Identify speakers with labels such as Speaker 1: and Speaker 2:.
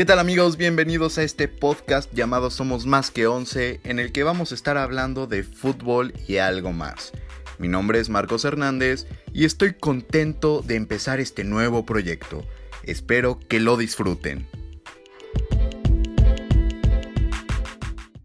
Speaker 1: ¿Qué tal amigos? Bienvenidos a este podcast llamado Somos Más que 11 en el que vamos a estar hablando de fútbol y algo más. Mi nombre es Marcos Hernández y estoy contento de empezar este nuevo proyecto. Espero que lo disfruten.